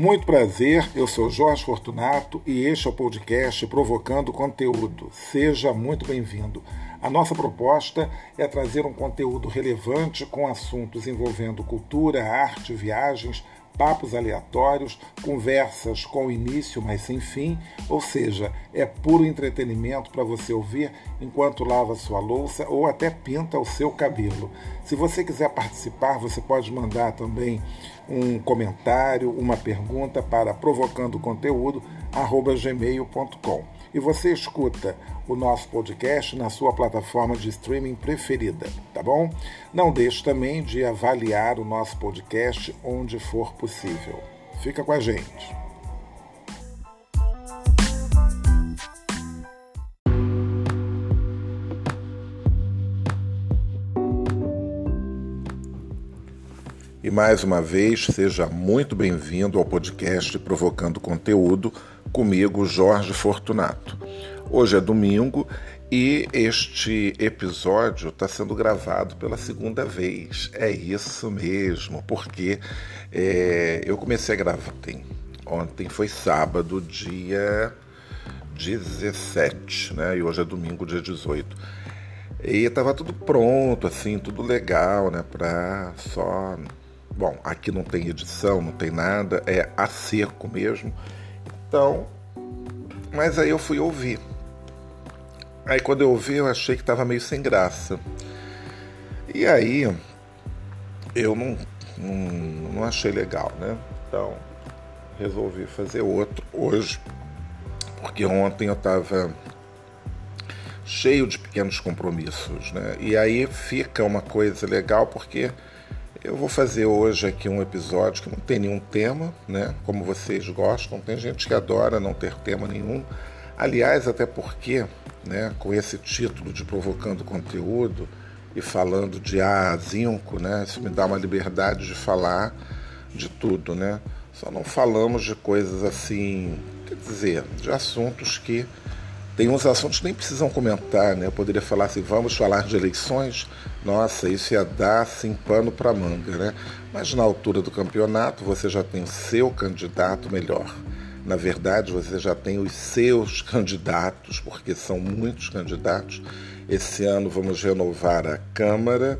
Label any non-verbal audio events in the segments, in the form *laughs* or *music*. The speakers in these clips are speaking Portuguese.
Muito prazer, eu sou Jorge Fortunato e este é o podcast Provocando Conteúdo. Seja muito bem-vindo. A nossa proposta é trazer um conteúdo relevante com assuntos envolvendo cultura, arte, viagens, papos aleatórios, conversas com início, mas sem fim, ou seja, é puro entretenimento para você ouvir enquanto lava sua louça ou até pinta o seu cabelo. Se você quiser participar, você pode mandar também um comentário, uma pergunta para provocandoconteúdo@gmail.com. E você escuta o nosso podcast na sua plataforma de streaming preferida, tá bom? Não deixe também de avaliar o nosso podcast onde for possível. Fica com a gente. E mais uma vez, seja muito bem-vindo ao podcast Provocando Conteúdo, comigo, Jorge Fortunato. Hoje é domingo e este episódio está sendo gravado pela segunda vez. É isso mesmo, porque é, eu comecei a gravar ontem. Ontem foi sábado, dia 17, né? E hoje é domingo, dia 18. E estava tudo pronto, assim, tudo legal, né? Para só Bom, aqui não tem edição, não tem nada, é a seco mesmo. Então, mas aí eu fui ouvir. Aí quando eu ouvi, eu achei que estava meio sem graça. E aí eu não, não, não achei legal, né? Então resolvi fazer outro hoje, porque ontem eu estava cheio de pequenos compromissos, né? E aí fica uma coisa legal porque eu vou fazer hoje aqui um episódio que não tem nenhum tema, né? Como vocês gostam, tem gente que adora não ter tema nenhum. Aliás, até porque, né, com esse título de provocando conteúdo e falando de A a zinco, né? Isso me dá uma liberdade de falar de tudo, né? Só não falamos de coisas assim, quer dizer, de assuntos que tem uns assuntos que nem precisam comentar, né? Eu poderia falar assim, vamos falar de eleições. Nossa, isso ia dar assim pano para manga, né? Mas na altura do campeonato você já tem o seu candidato melhor. Na verdade, você já tem os seus *laughs* candidatos, porque são muitos candidatos. Esse ano vamos renovar a Câmara,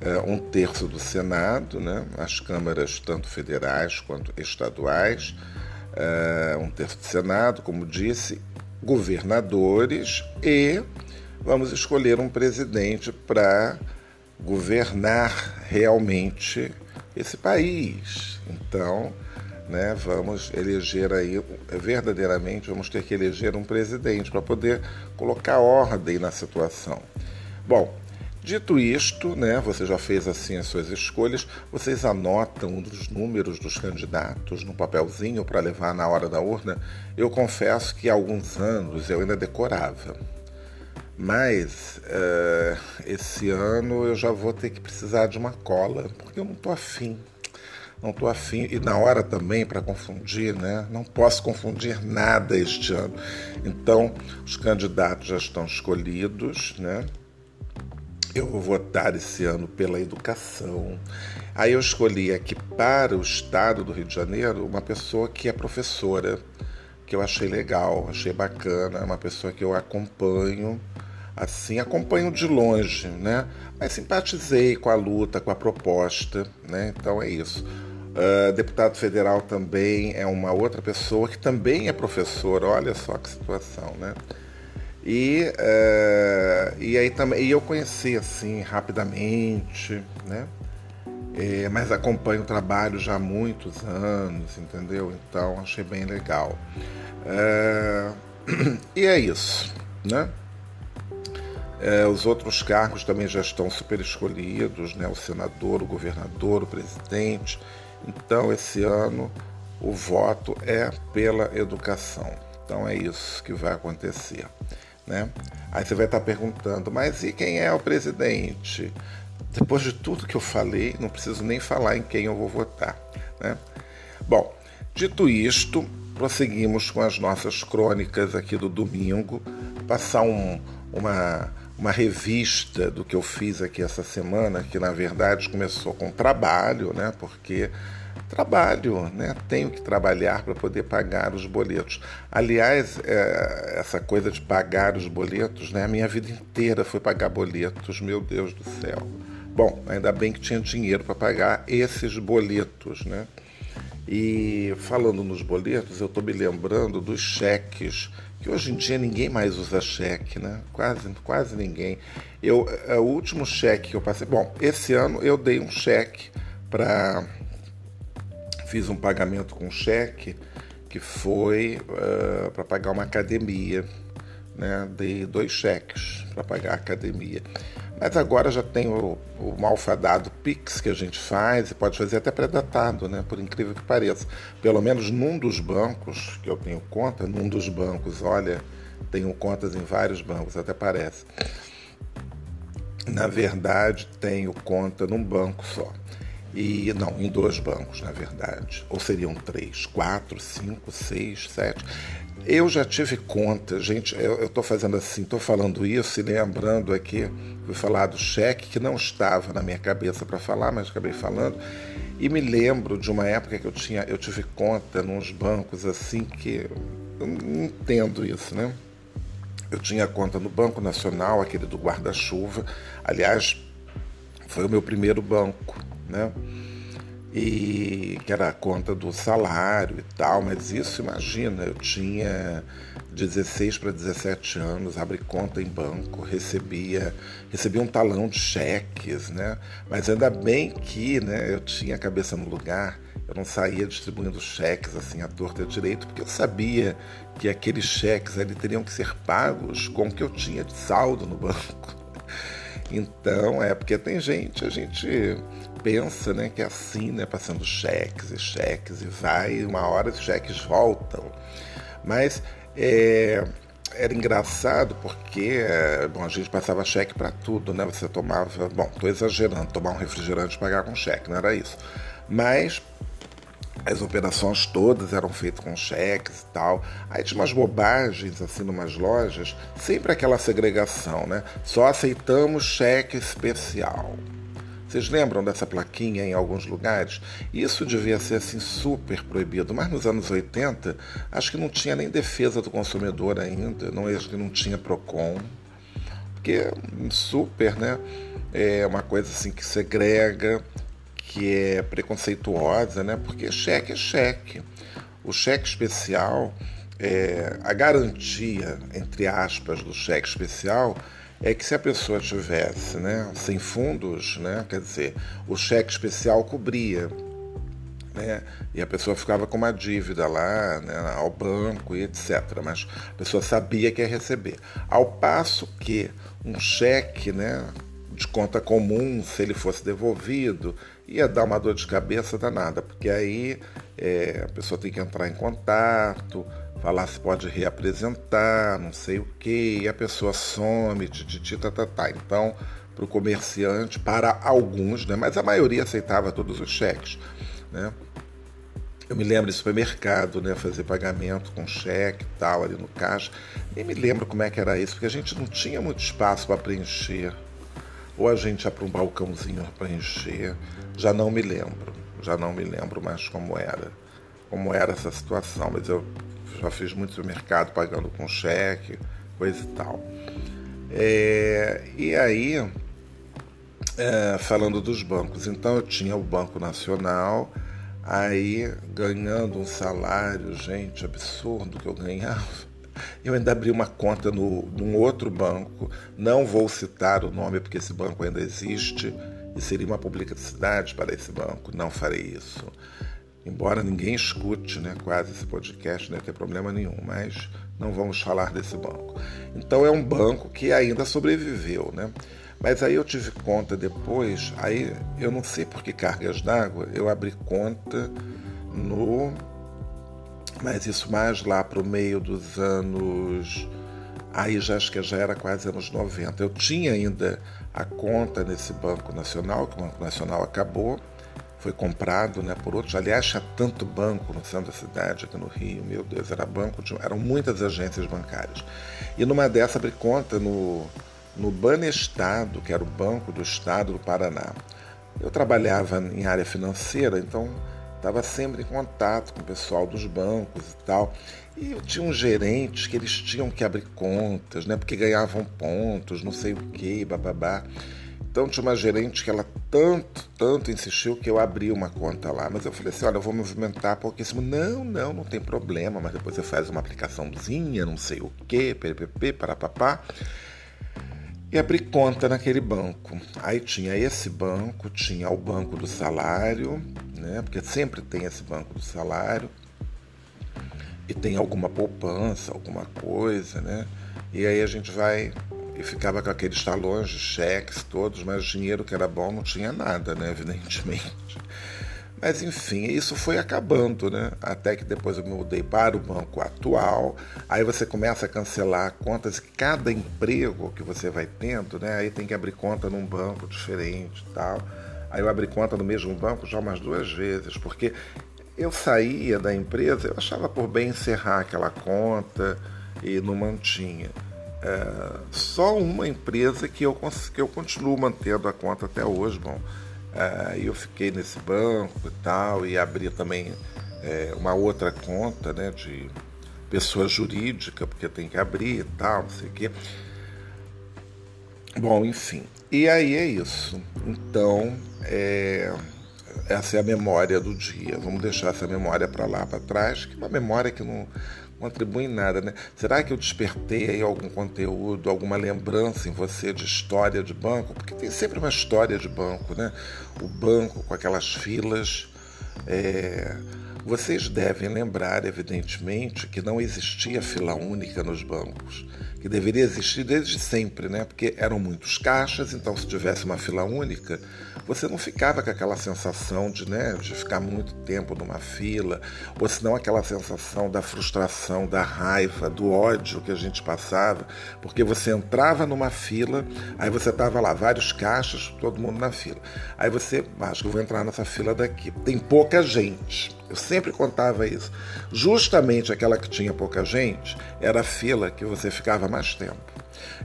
eh, um terço do Senado, né? as câmaras tanto federais quanto estaduais, eh, um terço do Senado, como disse, governadores e vamos escolher um presidente para governar realmente esse país. Então, né, vamos eleger aí, verdadeiramente, vamos ter que eleger um presidente para poder colocar ordem na situação. Bom, Dito isto, né, você já fez assim as suas escolhas, vocês anotam os números dos candidatos no papelzinho para levar na hora da urna. Eu confesso que há alguns anos eu ainda decorava, mas uh, esse ano eu já vou ter que precisar de uma cola, porque eu não estou afim. Não estou afim, e na hora também para confundir, né? Não posso confundir nada este ano. Então, os candidatos já estão escolhidos, né? Eu vou votar esse ano pela educação. Aí eu escolhi aqui para o estado do Rio de Janeiro uma pessoa que é professora, que eu achei legal, achei bacana, uma pessoa que eu acompanho, assim, acompanho de longe, né? Mas simpatizei com a luta, com a proposta, né? Então é isso. Uh, deputado federal também é uma outra pessoa que também é professora, olha só que situação, né? E, uh, e aí também e eu conheci assim rapidamente, né? É, mas acompanho o trabalho já há muitos anos, entendeu? Então achei bem legal. Uh, *clears throat* e é isso, né? É, os outros cargos também já estão super escolhidos, né? O senador, o governador, o presidente. Então esse ano o voto é pela educação. Então é isso que vai acontecer. Né? Aí você vai estar perguntando, mas e quem é o presidente? Depois de tudo que eu falei, não preciso nem falar em quem eu vou votar. Né? Bom, dito isto, prosseguimos com as nossas crônicas aqui do domingo, passar um, uma, uma revista do que eu fiz aqui essa semana, que na verdade começou com trabalho, né? porque trabalho, né? Tenho que trabalhar para poder pagar os boletos. Aliás, é, essa coisa de pagar os boletos, né? A minha vida inteira foi pagar boletos, meu Deus do céu. Bom, ainda bem que tinha dinheiro para pagar esses boletos, né? E falando nos boletos, eu estou me lembrando dos cheques, que hoje em dia ninguém mais usa cheque, né? Quase, quase ninguém. Eu, é, o último cheque que eu passei, bom, esse ano eu dei um cheque para fiz um pagamento com cheque que foi uh, eh, para pagar uma academia. Né? Dei dois cheques para pagar a academia. Mas agora já tem o, o malfadado Pix que a gente faz e pode fazer até pré-datado, né? por incrível que pareça. Pelo menos num dos bancos que eu tenho conta, num dos bancos, olha, tenho contas em vários bancos, até parece. Na verdade, tenho conta num banco só. E não, em dois bancos, na verdade. Ou seriam três, quatro, cinco, seis, sete. Eu já tive conta, gente, eu estou fazendo assim, estou falando isso e lembrando aqui, fui falar do cheque que não estava na minha cabeça para falar, mas acabei falando. E me lembro de uma época que eu tinha, eu tive conta nos bancos assim que eu não entendo isso, né? Eu tinha conta no Banco Nacional, aquele do guarda-chuva. Aliás, foi o meu primeiro banco né? E que era a conta do salário e tal, mas isso, imagina, eu tinha 16 para 17 anos, abri conta em banco, recebia, recebia um talão de cheques, né? Mas ainda bem que né, eu tinha a cabeça no lugar, eu não saía distribuindo cheques assim à torta e à direito, porque eu sabia que aqueles cheques ali teriam que ser pagos com o que eu tinha de saldo no banco. *laughs* Então, é porque tem gente, a gente pensa né, que é assim, né, passando cheques e cheques e vai, e uma hora os cheques voltam. Mas é, era engraçado porque é, bom, a gente passava cheque para tudo, né? Você tomava, bom, estou exagerando, tomar um refrigerante e pagar com cheque, não era isso. Mas as operações todas eram feitas com cheques e tal. Aí tinha umas bobagens, assim, numas lojas, sempre aquela segregação, né? Só aceitamos cheque especial. Vocês lembram dessa plaquinha em alguns lugares? Isso devia ser assim super proibido, mas nos anos 80 acho que não tinha nem defesa do consumidor ainda, não acho que não tinha Procon, porque super, né? É uma coisa assim que segrega, que é preconceituosa, né? Porque cheque é cheque. O cheque especial, é, a garantia, entre aspas, do cheque especial é que se a pessoa tivesse né, sem fundos, né, quer dizer, o cheque especial cobria. Né, e a pessoa ficava com uma dívida lá né, ao banco e etc. Mas a pessoa sabia que ia receber. Ao passo que um cheque né, de conta comum, se ele fosse devolvido, ia dar uma dor de cabeça danada, porque aí é, a pessoa tem que entrar em contato, falar se pode reapresentar, não sei o que, e a pessoa some, tititi, tá, tá, tá. Então, para o comerciante, para alguns, né, mas a maioria aceitava todos os cheques. Né? Eu me lembro de supermercado, né, fazer pagamento com cheque e tal, ali no caixa. Nem me lembro como é que era isso, porque a gente não tinha muito espaço para preencher ou a gente ia para um balcãozinho para encher. Já não me lembro, já não me lembro mais como era, como era essa situação, mas eu já fiz muito supermercado pagando com cheque, coisa e tal. É, e aí, é, falando dos bancos, então eu tinha o Banco Nacional, aí ganhando um salário, gente, absurdo que eu ganhava eu ainda abri uma conta no, num outro banco, não vou citar o nome porque esse banco ainda existe e seria uma publicidade para esse banco, não farei isso. Embora ninguém escute né, quase esse podcast, não tem problema nenhum, mas não vamos falar desse banco. Então é um banco que ainda sobreviveu, né? Mas aí eu tive conta depois, aí eu não sei por que cargas d'água, eu abri conta no mas isso mais lá para o meio dos anos. Aí já acho que já era quase anos 90. Eu tinha ainda a conta nesse Banco Nacional, que o Banco Nacional acabou, foi comprado né, por outros. Aliás, tinha tanto banco no centro da cidade, aqui no Rio, meu Deus, era banco de, eram muitas agências bancárias. E numa dessa abri conta no, no Banestado, que era o Banco do Estado do Paraná. Eu trabalhava em área financeira, então estava sempre em contato com o pessoal dos bancos e tal. E eu tinha uns gerentes que eles tinham que abrir contas, né? Porque ganhavam pontos, não sei o que, bababá. Então tinha uma gerente que ela tanto, tanto insistiu que eu abri uma conta lá. Mas eu falei assim, olha, eu vou movimentar pouquíssimo. Não, não, não tem problema, mas depois você faz uma aplicaçãozinha, não sei o que, ppp, parapapá. E abri conta naquele banco. Aí tinha esse banco, tinha o banco do salário, né? Porque sempre tem esse banco do salário. E tem alguma poupança, alguma coisa, né? E aí a gente vai e ficava com aqueles talões de cheques todos, mas dinheiro que era bom não tinha nada, né, evidentemente. Mas enfim, isso foi acabando, né? Até que depois eu me mudei para o banco atual. Aí você começa a cancelar contas e cada emprego que você vai tendo, né? Aí tem que abrir conta num banco diferente tal. Aí eu abri conta no mesmo banco já umas duas vezes, porque eu saía da empresa, eu achava por bem encerrar aquela conta e não mantinha. É, só uma empresa que eu, que eu continuo mantendo a conta até hoje, bom. É, eu fiquei nesse banco e tal, e abri também é, uma outra conta né, de pessoa jurídica, porque tem que abrir e tal, não sei o quê. Bom, enfim. E aí é isso. Então, é, essa é a memória do dia. Vamos deixar essa memória para lá, para trás, que é uma memória que não, contribui em nada, né? Será que eu despertei aí algum conteúdo, alguma lembrança em você de história de banco? Porque tem sempre uma história de banco, né? O banco com aquelas filas. É... Vocês devem lembrar, evidentemente, que não existia fila única nos bancos, que deveria existir desde sempre, né? Porque eram muitos caixas, então se tivesse uma fila única, você não ficava com aquela sensação de, né, de ficar muito tempo numa fila, ou senão aquela sensação da frustração, da raiva, do ódio que a gente passava, porque você entrava numa fila, aí você tava lá, vários caixas, todo mundo na fila. Aí você, acho que eu vou entrar nessa fila daqui. Tem pouca gente. Eu sempre contava isso. Justamente aquela que tinha pouca gente era a fila que você ficava mais tempo.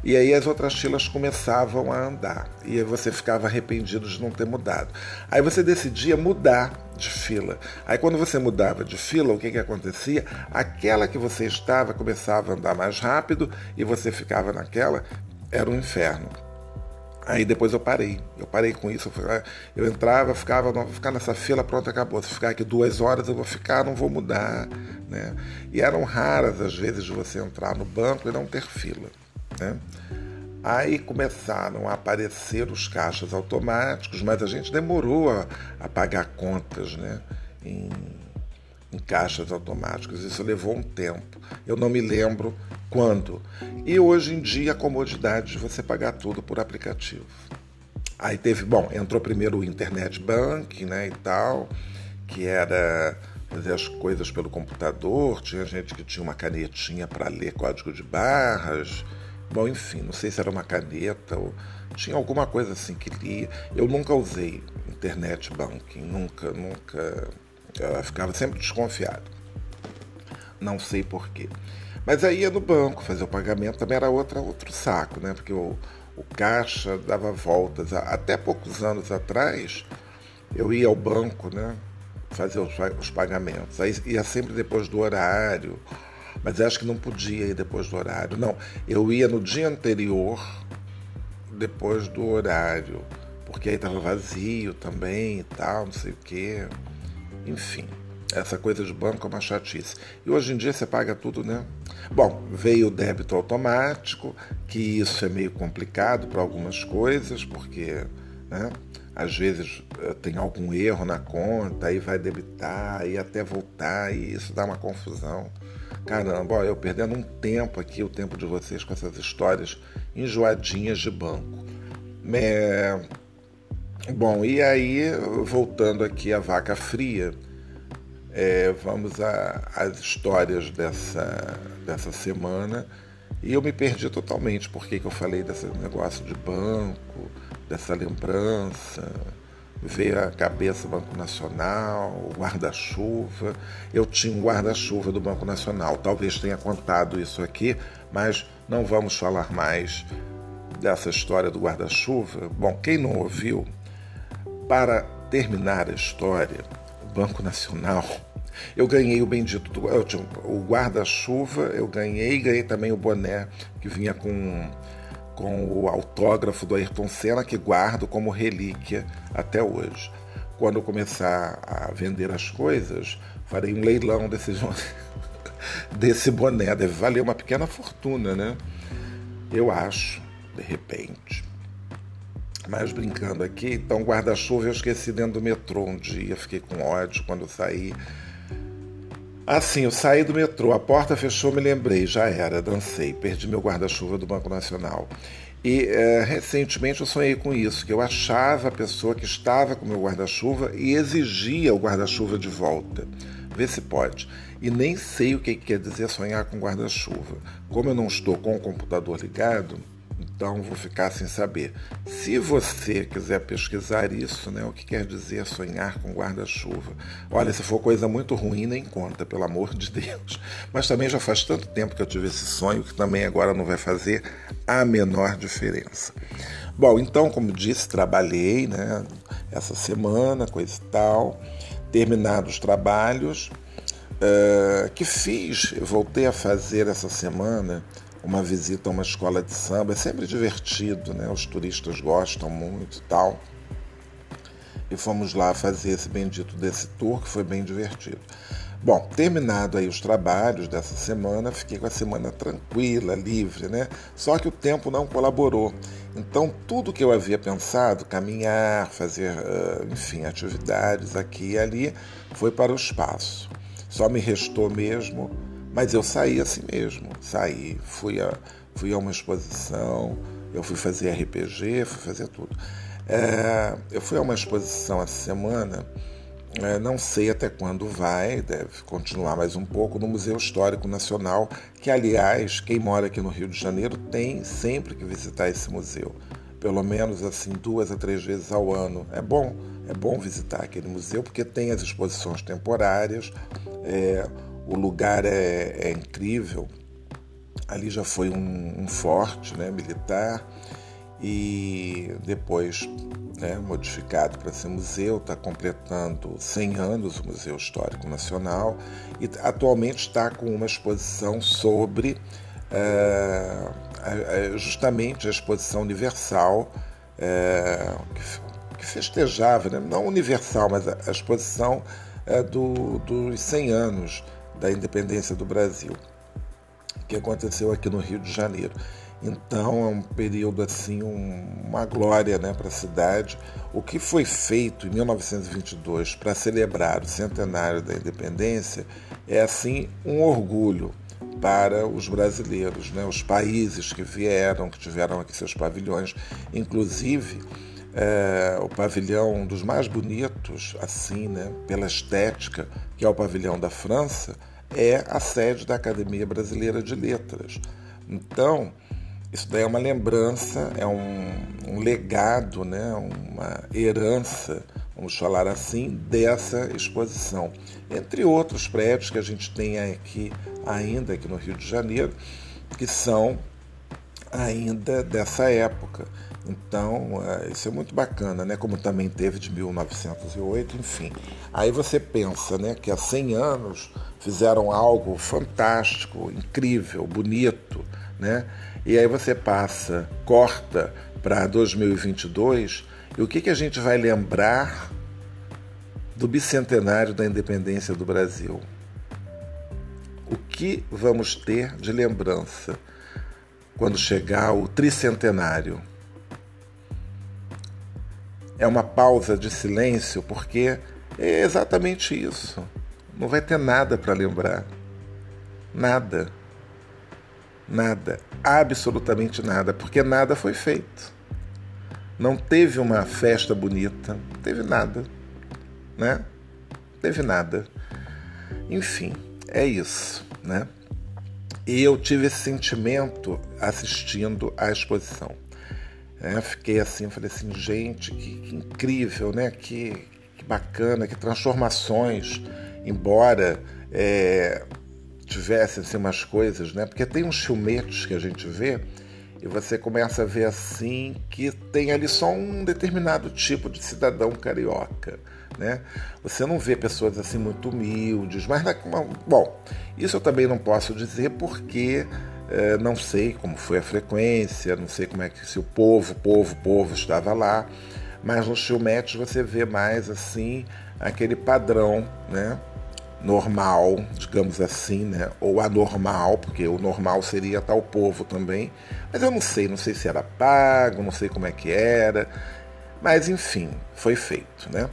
E aí as outras filas começavam a andar e aí você ficava arrependido de não ter mudado. Aí você decidia mudar de fila. Aí quando você mudava de fila, o que, que acontecia? Aquela que você estava começava a andar mais rápido e você ficava naquela, era um inferno. Aí depois eu parei. Eu parei com isso. Eu entrava, ficava, não vou ficar nessa fila, pronto, acabou. Se ficar aqui duas horas, eu vou ficar, não vou mudar. Né? E eram raras as vezes de você entrar no banco e não ter fila. Né? Aí começaram a aparecer os caixas automáticos, mas a gente demorou a, a pagar contas né? em, em caixas automáticos. Isso levou um tempo. Eu não me lembro E hoje em dia a comodidade de você pagar tudo por aplicativo. Aí teve, bom, entrou primeiro o Internet Bank, né, e tal, que era fazer as coisas pelo computador, tinha gente que tinha uma canetinha para ler código de barras, Bom, enfim, não sei se era uma caneta ou tinha alguma coisa assim que lia. Eu nunca usei internet banking, nunca, nunca. Eu ficava sempre desconfiado. Não sei porquê. Mas aí ia no banco fazer o pagamento, também era outra, outro saco, né? Porque o, o caixa dava voltas. Até poucos anos atrás, eu ia ao banco, né? Fazer os, os pagamentos. Aí ia sempre depois do horário mas acho que não podia ir depois do horário. Não, eu ia no dia anterior, depois do horário, porque aí estava vazio também e tal, não sei o quê. Enfim, essa coisa de banco é uma chatice. E hoje em dia você paga tudo, né? Bom, veio o débito automático, que isso é meio complicado para algumas coisas, porque né, às vezes eh, tem algum erro na conta, aí vai debitar, e até voltar, e isso dá uma confusão. Caramba, eu perdendo um tempo aqui, o tempo de vocês com essas histórias enjoadinhas de banco. É... Bom, e aí, voltando aqui à vaca fria, é, vamos às histórias dessa, dessa semana. E eu me perdi totalmente porque que eu falei desse negócio de banco, dessa lembrança veio a cabeça Banco Nacional, o guarda-chuva. Eu tinha um guarda-chuva do Banco Nacional. Talvez tenha contado isso aqui, mas não vamos falar mais dessa história do guarda-chuva. Bom, quem não ouviu, para terminar a história, Banco Nacional, eu ganhei o bendito do o guarda-chuva, eu ganhei, ganhei também o boné que vinha com com o autógrafo do Ayrton Senna que guardo como relíquia até hoje. Quando eu começar a vender as coisas, farei um leilão desse *laughs* desse boné, deve valer uma pequena fortuna, né? Eu acho, de repente. Mas brincando aqui, então guarda-chuva eu esqueci dentro do metrô um dia, fiquei com ódio quando saí. Assim, eu saí do metrô, a porta fechou, me lembrei, já era, dancei, perdi meu guarda-chuva do Banco Nacional. E é, recentemente eu sonhei com isso, que eu achava a pessoa que estava com meu guarda-chuva e exigia o guarda-chuva de volta. Vê se pode. E nem sei o que quer dizer sonhar com guarda-chuva. Como eu não estou com o computador ligado, então vou ficar sem saber. Se você quiser pesquisar isso, né, o que quer dizer sonhar com guarda-chuva? Olha, se for coisa muito ruim, nem conta, pelo amor de Deus. Mas também já faz tanto tempo que eu tive esse sonho que também agora não vai fazer a menor diferença. Bom, então, como disse, trabalhei né, essa semana, coisa e tal, terminados os trabalhos. Uh, que fiz, voltei a fazer essa semana uma visita a uma escola de samba. É sempre divertido, né? Os turistas gostam muito tal. E fomos lá fazer esse bendito desse tour, que foi bem divertido. Bom, terminado aí os trabalhos dessa semana, fiquei com a semana tranquila, livre, né? Só que o tempo não colaborou. Então, tudo que eu havia pensado, caminhar, fazer, enfim, atividades aqui e ali, foi para o espaço. Só me restou mesmo mas eu saí assim mesmo, saí, fui a, fui a uma exposição, eu fui fazer RPG, fui fazer tudo. É, eu fui a uma exposição essa semana, é, não sei até quando vai, deve continuar mais um pouco, no Museu Histórico Nacional, que, aliás, quem mora aqui no Rio de Janeiro tem sempre que visitar esse museu. Pelo menos assim duas a três vezes ao ano. É bom, é bom visitar aquele museu porque tem as exposições temporárias. É, o lugar é, é incrível. Ali já foi um, um forte né, militar e depois né, modificado para ser museu, está completando 100 anos o Museu Histórico Nacional e atualmente está com uma exposição sobre é, justamente a exposição universal é, que, que, festejava, né, não universal, mas a, a exposição é, do, dos 100 anos da independência do Brasil, que aconteceu aqui no Rio de Janeiro. Então é um período assim, um, uma glória né, para a cidade. O que foi feito em 1922 para celebrar o centenário da independência é assim um orgulho para os brasileiros, né, os países que vieram, que tiveram aqui seus pavilhões, inclusive é, o pavilhão dos mais bonitos, assim, né, pela estética, que é o pavilhão da França, é a sede da Academia Brasileira de Letras. Então, isso daí é uma lembrança, é um, um legado, né, uma herança, vamos falar assim, dessa exposição. Entre outros prédios que a gente tem aqui ainda aqui no Rio de Janeiro, que são ainda dessa época. Então, é, isso é muito bacana, né? Como também teve de 1908, enfim. Aí você pensa, né, que há 100 anos fizeram algo fantástico, incrível, bonito, né? E aí você passa, corta para 2022, e o que, que a gente vai lembrar do bicentenário da independência do Brasil? O que vamos ter de lembrança quando chegar o tricentenário? É uma pausa de silêncio, porque é exatamente isso. Não vai ter nada para lembrar. Nada. Nada. Absolutamente nada, porque nada foi feito. Não teve uma festa bonita, não teve nada, né? Não teve nada. Enfim, é isso, né? E eu tive esse sentimento assistindo à exposição. É, fiquei assim, falei assim, gente, que, que incrível, né? Que, que, bacana, que transformações, embora é, tivessem assim, umas coisas, né? Porque tem uns filmetos que a gente vê, e você começa a ver assim que tem ali só um determinado tipo de cidadão carioca. Né? Você não vê pessoas assim muito humildes, mas bom, isso eu também não posso dizer porque é, não sei como foi a frequência, não sei como é que se o povo, povo, povo estava lá, mas no Chilmete você vê mais assim aquele padrão, né? normal, digamos assim, né? ou anormal, porque o normal seria tal povo também, mas eu não sei, não sei se era pago, não sei como é que era, mas enfim, foi feito, né?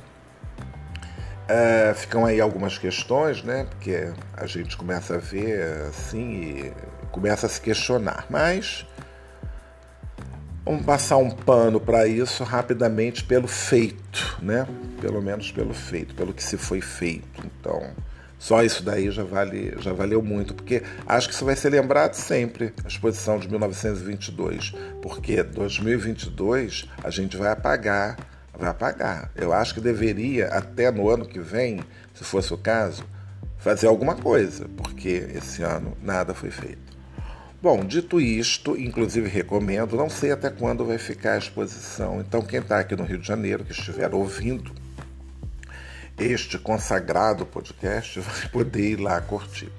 Uh, ficam aí algumas questões, né? Porque a gente começa a ver assim e começa a se questionar. Mas vamos passar um pano para isso rapidamente pelo feito, né? Pelo menos pelo feito, pelo que se foi feito. Então, só isso daí já vale, já valeu muito, porque acho que isso vai ser lembrado sempre, a exposição de 1922, porque 2022 a gente vai apagar vai pagar. Eu acho que deveria, até no ano que vem, se fosse o caso, fazer alguma coisa, porque esse ano nada foi feito. Bom, dito isto, inclusive recomendo, não sei até quando vai ficar a exposição, então quem está aqui no Rio de Janeiro, que estiver ouvindo este consagrado podcast, *laughs* vai poder ir lá curtir.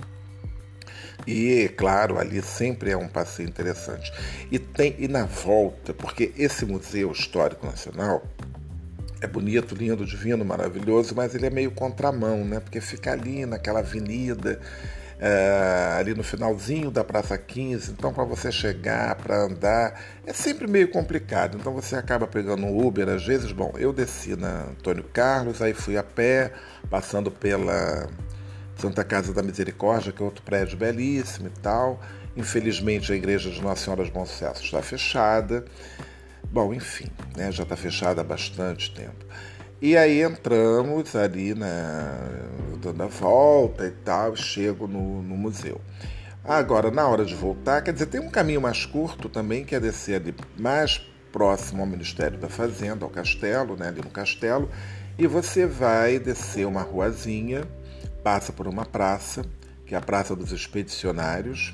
E, claro, ali sempre é um passeio interessante. E tem e na volta, porque esse Museu Histórico Nacional é bonito, lindo, divino, maravilhoso, mas ele é meio contramão, né? Porque fica ali naquela avenida, é, ali no finalzinho da Praça 15, então para você chegar, para andar, é sempre meio complicado. Então você acaba pegando um Uber, às vezes, bom, eu desci na Antônio Carlos, aí fui a pé, passando pela Santa Casa da Misericórdia, que é outro prédio belíssimo e tal. Infelizmente a igreja de Nossa Senhora dos Bons Sucessos está fechada. Bom, enfim, né, já está fechada há bastante tempo. E aí entramos ali na dando a volta e tal, chego no, no museu. Agora, na hora de voltar, quer dizer, tem um caminho mais curto também, que é descer ali mais próximo ao Ministério da Fazenda, ao castelo, né, ali no castelo, e você vai descer uma ruazinha, passa por uma praça, que é a Praça dos Expedicionários,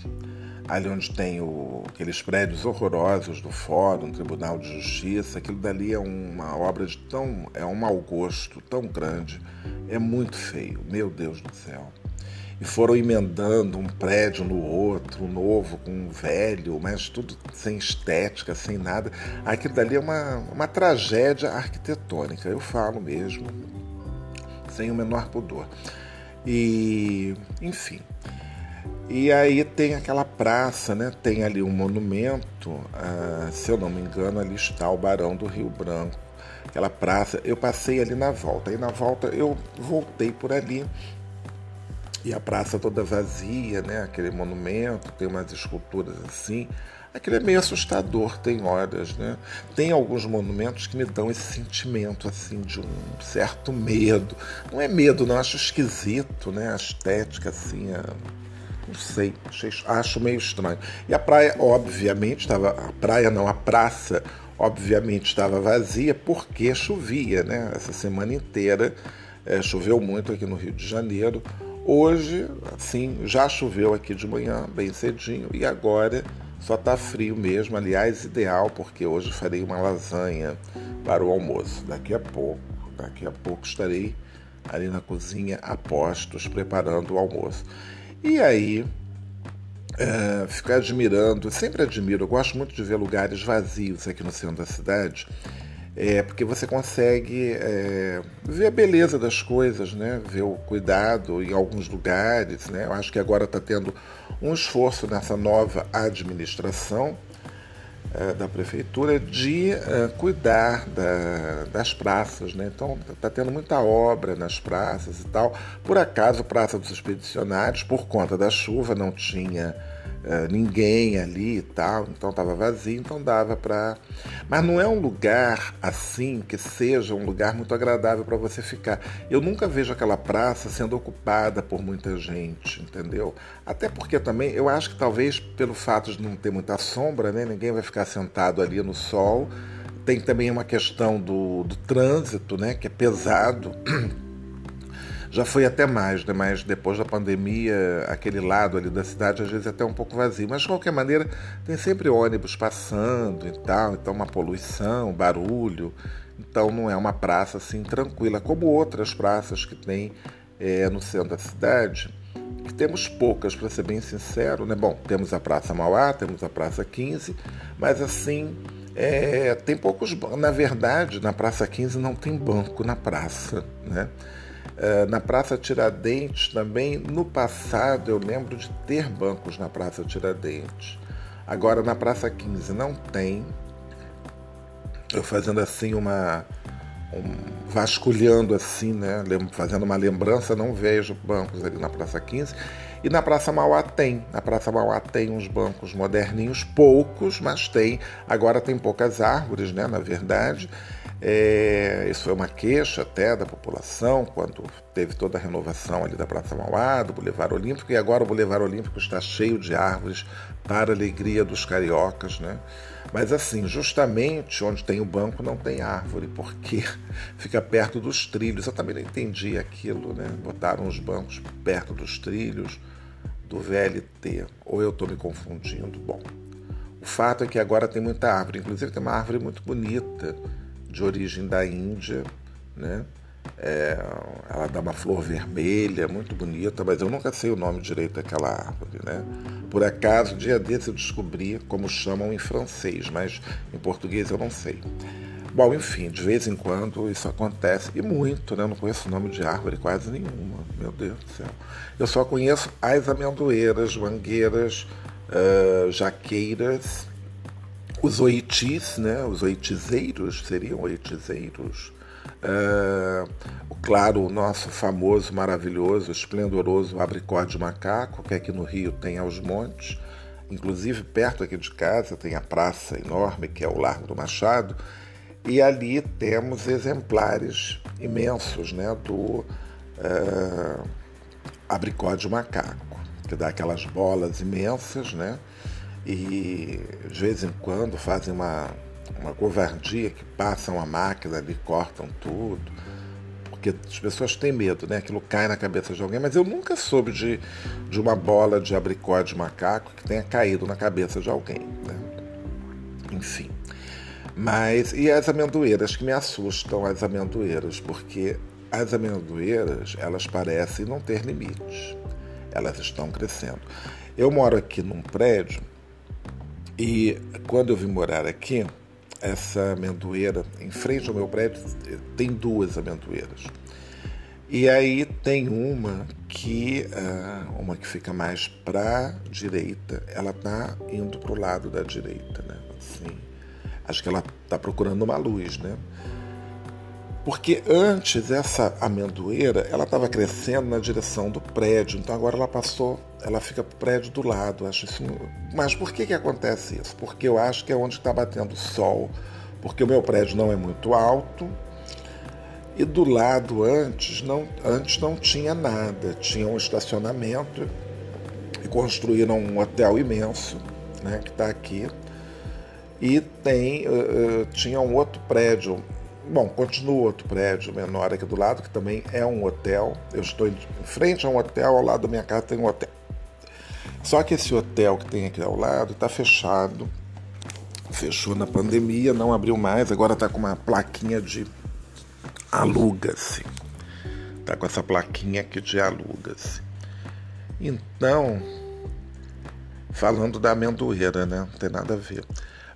ali onde tem o, aqueles prédios horrorosos do Fórum, Tribunal de Justiça, aquilo dali é uma obra de tão. é um mau gosto tão grande, é muito feio, meu Deus do céu. E foram emendando um prédio no outro, um novo com um velho, mas tudo sem estética, sem nada. Aquilo dali é uma, uma tragédia arquitetônica, eu falo mesmo, sem o menor pudor. E, enfim. E aí tem aquela praça, né? Tem ali um monumento, uh, se eu não me engano, ali está o Barão do Rio Branco. Aquela praça, eu passei ali na volta. Aí na volta eu voltei por ali e a praça toda vazia, né? Aquele monumento, tem umas esculturas assim. Aquilo é meio assustador, tem horas, né? Tem alguns monumentos que me dão esse sentimento, assim, de um certo medo. Não é medo, não, acho esquisito, né? A estética, assim, a não sei, acho meio estranho. E a praia, obviamente, estava. A praia não, a praça, obviamente, estava vazia porque chovia, né? Essa semana inteira é, choveu muito aqui no Rio de Janeiro. Hoje, assim, já choveu aqui de manhã, bem cedinho, e agora só está frio mesmo. Aliás, ideal, porque hoje farei uma lasanha para o almoço. Daqui a pouco, daqui a pouco estarei ali na cozinha a postos preparando o almoço. E aí, é, ficar admirando, sempre admiro, eu gosto muito de ver lugares vazios aqui no centro da cidade, é, porque você consegue é, ver a beleza das coisas, né? ver o cuidado em alguns lugares. Né? Eu acho que agora está tendo um esforço nessa nova administração da prefeitura de é, cuidar da, das praças, né? Então está tendo muita obra nas praças e tal. Por acaso, Praça dos Expedicionários, por conta da chuva, não tinha é, ninguém ali e tal, então estava vazio, então dava para. Mas não é um lugar assim que seja um lugar muito agradável para você ficar. Eu nunca vejo aquela praça sendo ocupada por muita gente, entendeu? Até porque também eu acho que talvez pelo fato de não ter muita sombra, né, ninguém vai ficar sentado ali no sol. Tem também uma questão do, do trânsito, né, que é pesado. *clears throat* Já foi até mais, né? mas depois da pandemia, aquele lado ali da cidade às vezes é até um pouco vazio. Mas de qualquer maneira, tem sempre ônibus passando e tal, então uma poluição, barulho. Então não é uma praça assim tranquila, como outras praças que tem é, no centro da cidade, que temos poucas, para ser bem sincero, né? Bom, temos a Praça Mauá, temos a Praça 15, mas assim, é, tem poucos Na verdade, na Praça 15 não tem banco na praça, né? É, na Praça Tiradentes também, no passado, eu lembro de ter bancos na Praça Tiradentes. Agora, na Praça 15 não tem. Eu fazendo assim uma, um, vasculhando assim, né, fazendo uma lembrança, não vejo bancos ali na Praça 15. E na Praça Mauá tem. Na Praça Mauá tem uns bancos moderninhos, poucos, mas tem. Agora tem poucas árvores, né, na verdade. É, isso foi uma queixa até da população quando teve toda a renovação ali da Praça Mauá, do Boulevard Olímpico, e agora o Boulevard Olímpico está cheio de árvores para a alegria dos cariocas, né? Mas assim, justamente onde tem o banco não tem árvore, porque *laughs* fica perto dos trilhos. Eu também não entendi aquilo, né? Botaram os bancos perto dos trilhos do VLT. Ou eu estou me confundindo? Bom, o fato é que agora tem muita árvore. Inclusive tem uma árvore muito bonita de origem da Índia, né? É, ela dá uma flor vermelha, muito bonita, mas eu nunca sei o nome direito daquela árvore, né? Por acaso, dia desse eu descobri como chamam em francês, mas em português eu não sei. Bom, enfim, de vez em quando isso acontece, e muito, né? Eu não conheço o nome de árvore quase nenhuma, meu Deus do céu. Eu só conheço as amendoeiras, mangueiras, uh, jaqueiras, os oitis, né? Os oitizeiros seriam oitizeiros. Uh, claro, o nosso famoso, maravilhoso, esplendoroso abricó de macaco, que aqui no Rio tem aos montes. Inclusive, perto aqui de casa tem a praça enorme, que é o Largo do Machado, e ali temos exemplares imensos né, do uh, abricó de macaco, que dá aquelas bolas imensas, né? E de vez em quando fazem uma, uma covardia que passam a máquina ali, cortam tudo, porque as pessoas têm medo, né? Aquilo cai na cabeça de alguém, mas eu nunca soube de, de uma bola de abricó de macaco que tenha caído na cabeça de alguém, né? Enfim. Mas, e as amendoeiras que me assustam, as amendoeiras, porque as amendoeiras, elas parecem não ter limites. Elas estão crescendo. Eu moro aqui num prédio e quando eu vim morar aqui, essa amendoeira, em frente ao meu prédio, tem duas amendoeiras. E aí tem uma que, uh, uma que fica mais para direita, ela tá indo para o lado da direita, né? Assim, acho que ela tá procurando uma luz, né? Porque antes essa amendoeira, ela estava crescendo na direção do prédio, então agora ela passou, ela fica para o prédio do lado. Acho isso. Mas por que, que acontece isso? Porque eu acho que é onde está batendo sol, porque o meu prédio não é muito alto e do lado antes não, antes não tinha nada, tinha um estacionamento e construíram um hotel imenso, né, que está aqui. E tem, uh, tinha um outro prédio Bom, continua outro prédio menor aqui do lado, que também é um hotel. Eu estou em frente a um hotel, ao lado da minha casa tem um hotel. Só que esse hotel que tem aqui ao lado está fechado. Fechou na pandemia, não abriu mais, agora está com uma plaquinha de aluga-se. Está com essa plaquinha aqui de aluga-se. Então, falando da amendoeira, né? Não tem nada a ver.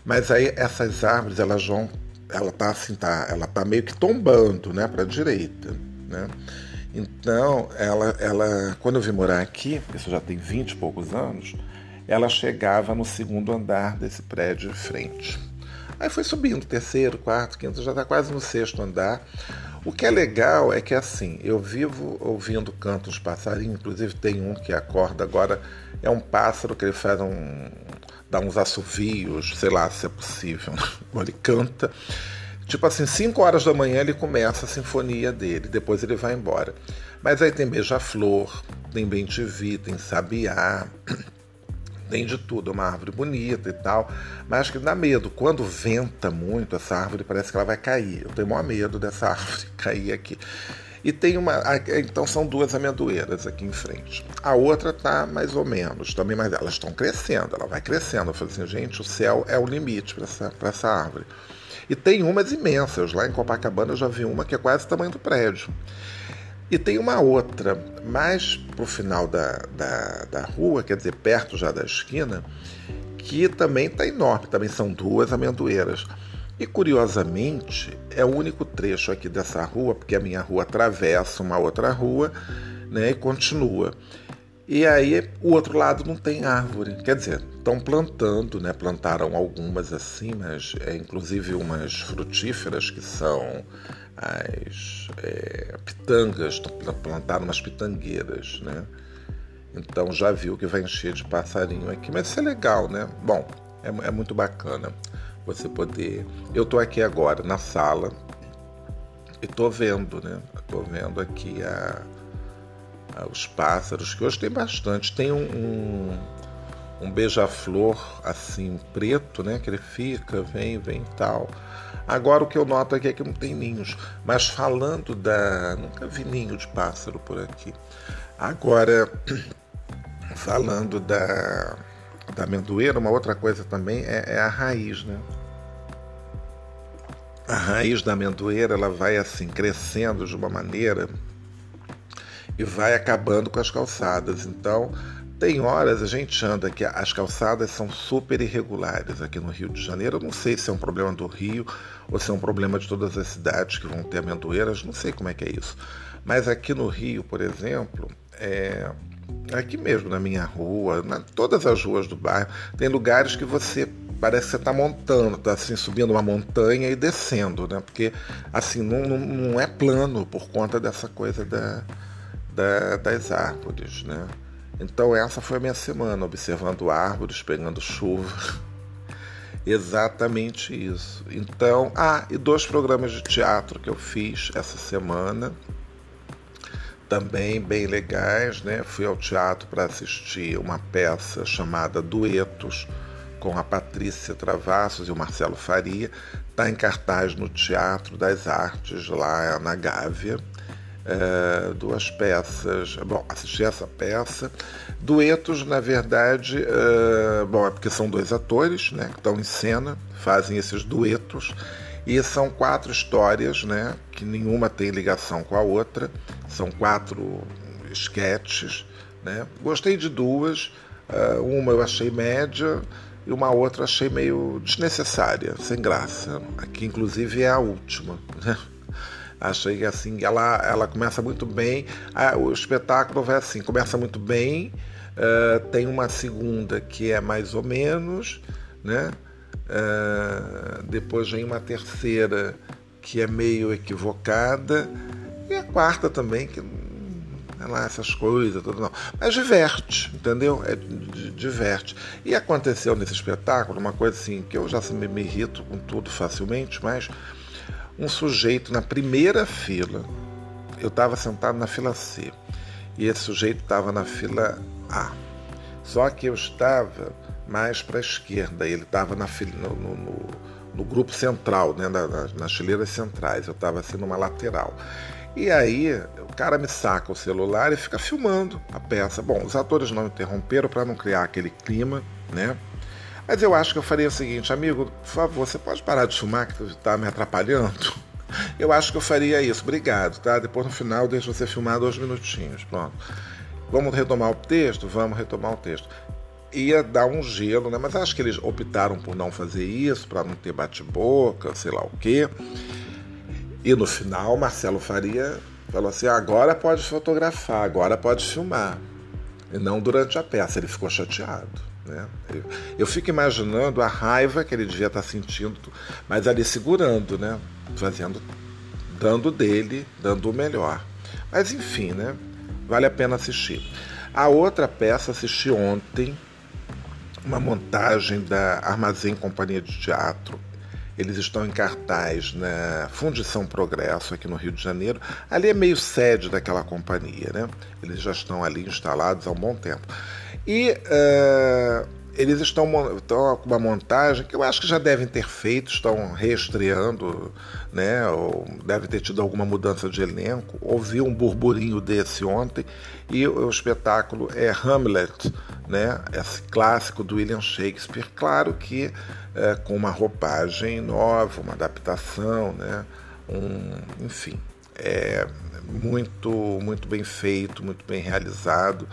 Mas aí essas árvores, elas vão ela tá assim, tá, ela tá meio que tombando, né, para a direita, né? Então, ela, ela, quando eu vim morar aqui, isso já tem 20 e poucos anos, ela chegava no segundo andar desse prédio de frente. Aí foi subindo, terceiro, quarto, quinto, já está quase no sexto andar. O que é legal é que assim, eu vivo ouvindo cantos passarinhos, inclusive tem um que acorda agora, é um pássaro que ele faz um, dá uns assovios, sei lá se é possível. *laughs* Ele canta. Tipo assim, 5 horas da manhã ele começa a sinfonia dele, depois ele vai embora. Mas aí tem beija-flor, tem bem-te-vi, tem sabiá, *clears throat* tem de tudo, é uma árvore bonita e tal. Mas que dá medo. Quando venta muito, essa árvore parece que ela vai cair. Eu tenho maior medo dessa *laughs* árvore cair aqui. E tem uma. Então são duas amendoeiras aqui em frente. A outra está mais ou menos, também, mas elas estão crescendo, ela vai crescendo. Eu falei assim, gente, o céu é o limite para essa, essa árvore. E tem umas imensas. Lá em Copacabana eu já vi uma que é quase o tamanho do prédio. E tem uma outra, mais pro final da, da, da rua, quer dizer, perto já da esquina, que também está enorme. Também são duas amendoeiras. E curiosamente, é o único trecho aqui dessa rua, porque a minha rua atravessa uma outra rua né, e continua. E aí o outro lado não tem árvore. Quer dizer, estão plantando, né? Plantaram algumas assim, mas é, inclusive umas frutíferas que são as é, pitangas, plantaram umas pitangueiras, né? Então já viu que vai encher de passarinho aqui, mas isso é legal, né? Bom, é, é muito bacana você poder. Eu estou aqui agora na sala e estou vendo, né? Estou vendo aqui a, a, os pássaros, que hoje tem bastante. Tem um, um, um beija-flor assim preto, né? Que ele fica, vem, vem tal. Agora o que eu noto aqui é que não tem ninhos. Mas falando da. Nunca vi ninho de pássaro por aqui. Agora, *clears throat* falando da da amendoeira, uma outra coisa também é, é, a raiz, né? A raiz da amendoeira ela vai assim crescendo de uma maneira e vai acabando com as calçadas. Então, tem horas a gente anda que as calçadas são super irregulares aqui no Rio de Janeiro. Eu não sei se é um problema do Rio ou se é um problema de todas as cidades que vão ter amendoeiras, não sei como é que é isso. Mas aqui no Rio, por exemplo, é, aqui mesmo na minha rua, na todas as ruas do bairro, tem lugares que você parece que você está montando, está assim, subindo uma montanha e descendo, né? Porque assim, não, não, não é plano por conta dessa coisa da, da, das árvores, né? Então essa foi a minha semana, observando árvores, pegando chuva. *laughs* Exatamente isso. Então, ah, e dois programas de teatro que eu fiz essa semana também bem legais, né? Fui ao teatro para assistir uma peça chamada Duetos com a Patrícia Travassos e o Marcelo Faria. Está em cartaz no Teatro das Artes lá na Gávea. É, duas peças. Bom, assisti essa peça. Duetos, na verdade, é, bom, é porque são dois atores né, que estão em cena, fazem esses duetos. E são quatro histórias, né, que nenhuma tem ligação com a outra. São quatro sketches, né? Gostei de duas. Uh, uma eu achei média e uma outra achei meio desnecessária, sem graça. Aqui, inclusive, é a última. Né? *laughs* Achei que assim, ela, ela começa muito bem. Ah, o espetáculo vai assim, começa muito bem. Uh, tem uma segunda que é mais ou menos, né? Uh, depois vem uma terceira que é meio equivocada, e a quarta também, que é lá essas coisas, tudo não. Mas diverte, entendeu? É, diverte. E aconteceu nesse espetáculo uma coisa assim, que eu já me, me irrito com tudo facilmente, mas um sujeito na primeira fila, eu estava sentado na fila C, e esse sujeito estava na fila A. Só que eu estava mais para a esquerda. Ele estava no, no, no, no, grupo central, né, nas, nas fileiras centrais. Eu estava assim numa lateral. E aí o cara me saca o celular e fica filmando a peça. Bom, os atores não interromperam para não criar aquele clima, né? Mas eu acho que eu faria o seguinte, amigo, por favor, você pode parar de filmar que está me atrapalhando? *laughs* Eu acho que eu faria isso, obrigado, tá? Depois no final deixa você filmar dois minutinhos, pronto. Vamos retomar o texto? Vamos retomar o texto ia dar um gelo, né? Mas acho que eles optaram por não fazer isso, para não ter bate-boca, sei lá o quê. E no final, Marcelo Faria falou assim: agora pode fotografar, agora pode filmar. E não durante a peça. Ele ficou chateado. Né? Eu, eu fico imaginando a raiva que ele devia estar sentindo, mas ali segurando, né? Fazendo, dando dele, dando o melhor. Mas enfim, né? Vale a pena assistir. A outra peça assisti ontem, uma montagem da Armazém Companhia de Teatro. Eles estão em cartaz na Fundição Progresso, aqui no Rio de Janeiro. Ali é meio sede daquela companhia, né? Eles já estão ali instalados há um bom tempo. E uh, eles estão, com uma montagem que eu acho que já devem ter feito, estão reestreando, né? Ou deve ter tido alguma mudança de elenco. Ouvi um burburinho desse ontem e o, o espetáculo é Hamlet, né? Esse clássico do William Shakespeare. Claro que é, com uma roupagem nova, uma adaptação, né? Um, enfim, é muito, muito bem feito, muito bem realizado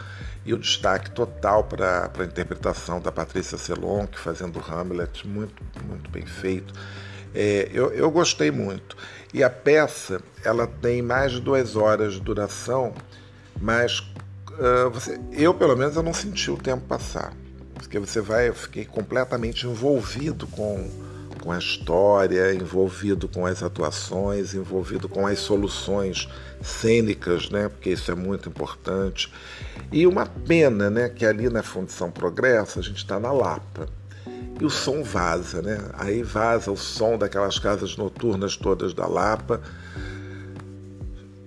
e o destaque total para a interpretação da Patrícia Selonck fazendo Hamlet, muito, muito bem feito. É, eu, eu gostei muito. E a peça ela tem mais de duas horas de duração, mas uh, você, eu pelo menos eu não senti o tempo passar, porque você vai, eu fiquei completamente envolvido com com a história, envolvido com as atuações, envolvido com as soluções cênicas, né? Porque isso é muito importante. E uma pena, né? Que ali na Fundição Progresso a gente está na Lapa e o som vaza, né? Aí vaza o som daquelas casas noturnas todas da Lapa.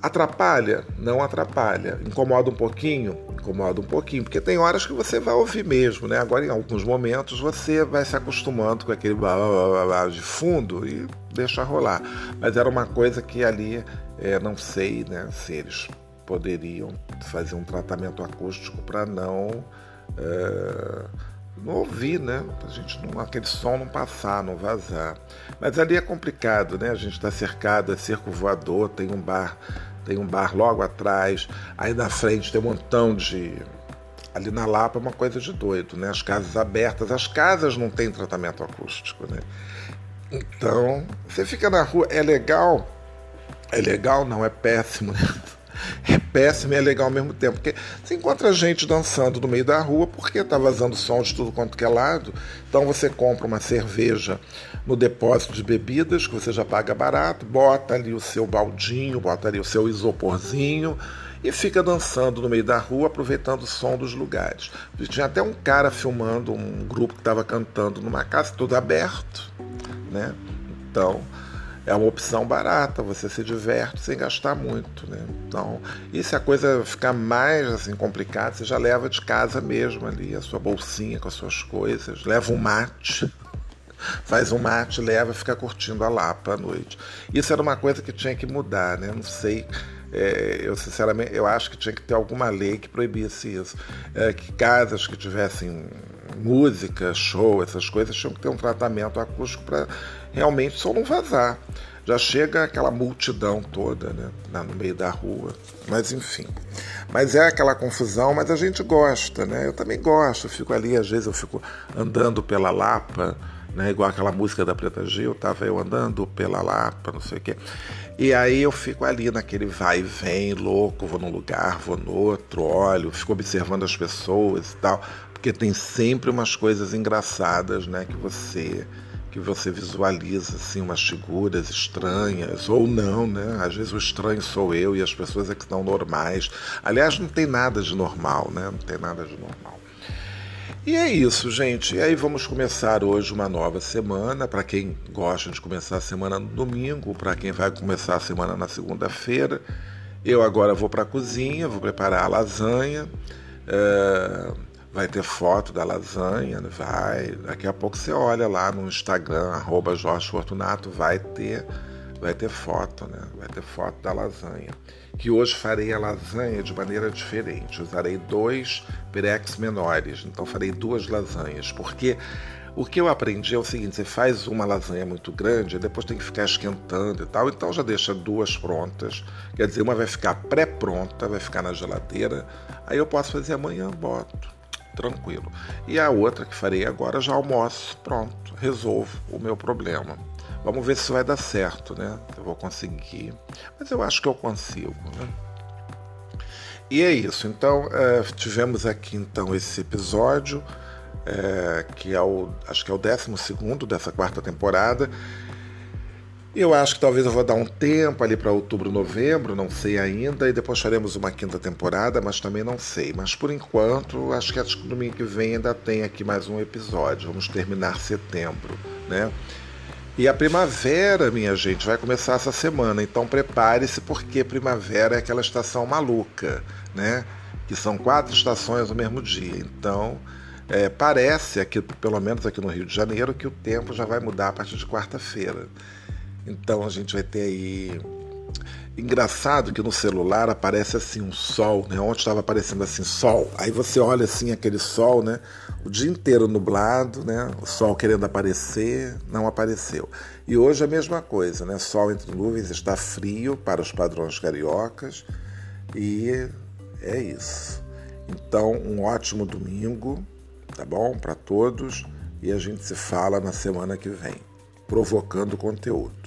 Atrapalha? Não atrapalha. Incomoda um pouquinho? incomoda um pouquinho, porque tem horas que você vai ouvir mesmo, né? Agora, em alguns momentos, você vai se acostumando com aquele blá, blá, blá, blá de fundo e deixa rolar. Mas era uma coisa que ali, é, não sei né, se eles poderiam fazer um tratamento acústico para não, é, não ouvir, né? A gente não, aquele som não passar, não vazar. Mas ali é complicado, né? A gente está cercado, é cerco voador, tem um bar tem um bar logo atrás, aí na frente tem um montão de. Ali na Lapa é uma coisa de doido, né? As casas abertas, as casas não têm tratamento acústico, né? Então, você fica na rua, é legal, é legal, não, é péssimo, né? Péssimo e é legal ao mesmo tempo. Porque você encontra gente dançando no meio da rua porque está vazando som de tudo quanto que é lado. Então você compra uma cerveja no depósito de bebidas, que você já paga barato, bota ali o seu baldinho, bota ali o seu isoporzinho e fica dançando no meio da rua, aproveitando o som dos lugares. Tinha até um cara filmando um grupo que estava cantando numa casa, tudo aberto, né? Então, é uma opção barata, você se diverte sem gastar muito, né? Então, e se a coisa ficar mais assim complicada, você já leva de casa mesmo ali a sua bolsinha com as suas coisas, leva um mate, faz um mate, leva, fica curtindo a Lapa à noite. Isso era uma coisa que tinha que mudar, né? Não sei, é, eu sinceramente, eu acho que tinha que ter alguma lei que proibisse isso, é, que casas que tivessem música, show, essas coisas tinham que ter um tratamento acústico para realmente só não vazar. Já chega aquela multidão toda né, no meio da rua. Mas enfim. Mas é aquela confusão, mas a gente gosta, né? Eu também gosto, eu fico ali, às vezes eu fico andando pela Lapa, né? Igual aquela música da Preta Gil, tava eu andando pela Lapa, não sei o quê. E aí eu fico ali naquele vai e vem, louco, vou num lugar, vou no outro, olho, fico observando as pessoas e tal, porque tem sempre umas coisas engraçadas, né, que você que você visualiza assim umas figuras estranhas ou não, né? Às vezes o estranho sou eu e as pessoas é que estão normais. Aliás, não tem nada de normal, né? Não tem nada de normal. E é isso, gente. E aí vamos começar hoje uma nova semana. Para quem gosta de começar a semana no domingo, para quem vai começar a semana na segunda-feira. Eu agora vou para a cozinha, vou preparar a lasanha. É vai ter foto da lasanha, vai. Daqui a pouco você olha lá no Instagram, arroba Jorge Fortunato, vai ter, vai ter foto, né? Vai ter foto da lasanha. Que hoje farei a lasanha de maneira diferente. Usarei dois pirex menores, então farei duas lasanhas, porque o que eu aprendi é o seguinte: você faz uma lasanha muito grande, depois tem que ficar esquentando e tal, então já deixa duas prontas. Quer dizer, uma vai ficar pré-pronta, vai ficar na geladeira, aí eu posso fazer amanhã, boto tranquilo. E a outra que farei agora já almoço, pronto, resolvo o meu problema. Vamos ver se vai dar certo, né? Eu vou conseguir, mas eu acho que eu consigo, né? E é isso. Então é, tivemos aqui então esse episódio é, que é o acho que é o décimo segundo dessa quarta temporada eu acho que talvez eu vou dar um tempo ali para outubro, novembro, não sei ainda, e depois faremos uma quinta temporada, mas também não sei. Mas por enquanto, acho que acho que domingo que vem ainda tem aqui mais um episódio. Vamos terminar setembro, né? E a primavera, minha gente, vai começar essa semana, então prepare-se porque primavera é aquela estação maluca, né? Que são quatro estações no mesmo dia. Então, é, parece, aqui, pelo menos aqui no Rio de Janeiro, que o tempo já vai mudar a partir de quarta-feira. Então a gente vai ter aí. Engraçado que no celular aparece assim um sol, né? Ontem estava aparecendo assim sol. Aí você olha assim aquele sol, né? O dia inteiro nublado, né? O sol querendo aparecer, não apareceu. E hoje a mesma coisa, né? Sol entre nuvens, está frio para os padrões cariocas e é isso. Então, um ótimo domingo, tá bom? Para todos e a gente se fala na semana que vem, provocando conteúdo.